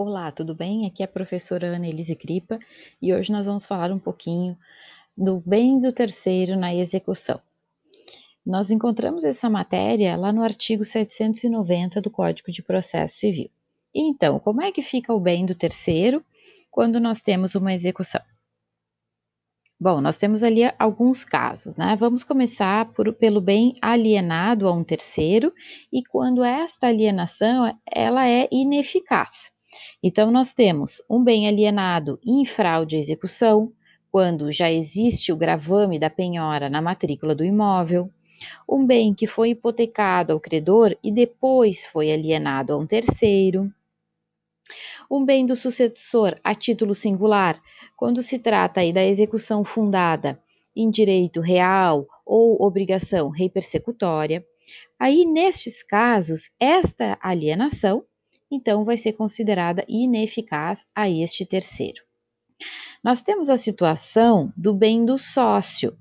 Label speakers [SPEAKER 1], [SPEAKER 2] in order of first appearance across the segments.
[SPEAKER 1] Olá, tudo bem? Aqui é a professora Ana Elise Cripa e hoje nós vamos falar um pouquinho do bem do terceiro na execução. Nós encontramos essa matéria lá no artigo 790 do Código de Processo Civil. Então, como é que fica o bem do terceiro quando nós temos uma execução? Bom, nós temos ali alguns casos, né? Vamos começar por, pelo bem alienado a um terceiro e quando esta alienação ela é ineficaz. Então nós temos um bem alienado em fraude à execução, quando já existe o gravame da penhora na matrícula do imóvel, um bem que foi hipotecado ao credor e depois foi alienado a um terceiro, um bem do sucessor a título singular, quando se trata aí da execução fundada em direito real ou obrigação repersecutória, aí nestes casos, esta alienação então vai ser considerada ineficaz a este terceiro. Nós temos a situação do bem do sócio.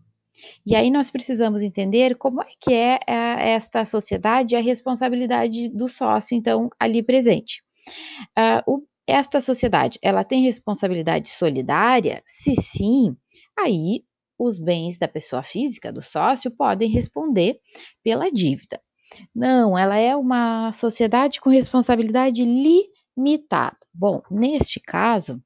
[SPEAKER 1] E aí nós precisamos entender como é que é, é esta sociedade a responsabilidade do sócio, então, ali presente. Uh, esta sociedade, ela tem responsabilidade solidária? Se sim, aí os bens da pessoa física, do sócio, podem responder pela dívida. Não, ela é uma sociedade com responsabilidade limitada. Bom, neste caso,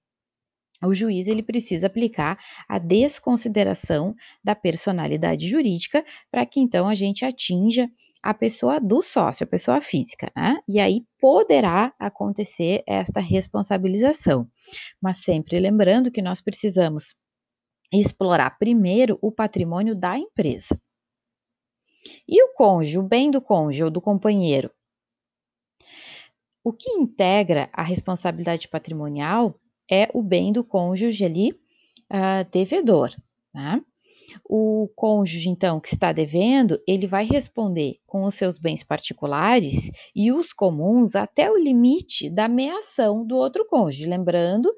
[SPEAKER 1] o juiz ele precisa aplicar a desconsideração da personalidade jurídica para que então a gente atinja a pessoa do sócio, a pessoa física, né? E aí poderá acontecer esta responsabilização. Mas sempre lembrando que nós precisamos explorar primeiro o patrimônio da empresa. E o cônjuge, o bem do cônjuge ou do companheiro? O que integra a responsabilidade patrimonial é o bem do cônjuge ali uh, devedor, né? O cônjuge, então, que está devendo, ele vai responder com os seus bens particulares e os comuns até o limite da meação do outro cônjuge. Lembrando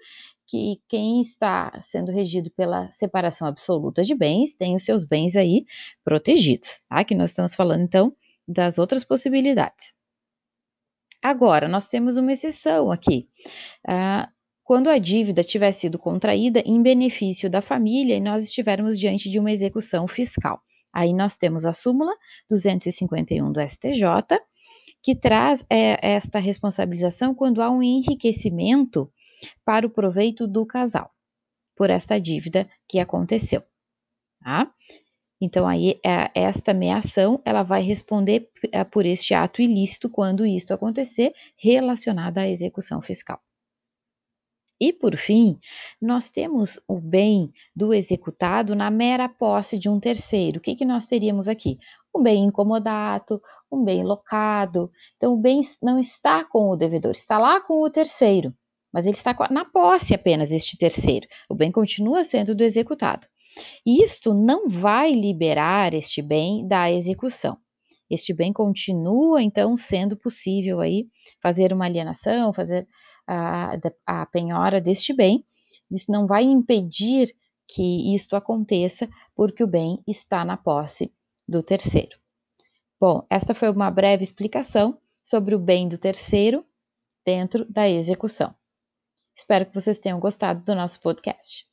[SPEAKER 1] que quem está sendo regido pela separação absoluta de bens tem os seus bens aí protegidos, tá? Que nós estamos falando, então, das outras possibilidades. Agora, nós temos uma exceção aqui. Uh, quando a dívida tiver sido contraída em benefício da família e nós estivermos diante de uma execução fiscal. Aí nós temos a súmula 251 do STJ, que traz é, esta responsabilização quando há um enriquecimento para o proveito do casal, por esta dívida que aconteceu. Tá? Então, aí, é, esta meação, ela vai responder é, por este ato ilícito quando isto acontecer, relacionada à execução fiscal. E, por fim, nós temos o bem do executado na mera posse de um terceiro. O que, que nós teríamos aqui? Um bem incomodado, um bem locado. Então, o bem não está com o devedor, está lá com o terceiro, mas ele está na posse apenas este terceiro. O bem continua sendo do executado. Isto não vai liberar este bem da execução. Este bem continua, então, sendo possível aí fazer uma alienação, fazer a, a penhora deste bem, isso não vai impedir que isto aconteça, porque o bem está na posse do terceiro. Bom, esta foi uma breve explicação sobre o bem do terceiro dentro da execução. Espero que vocês tenham gostado do nosso podcast.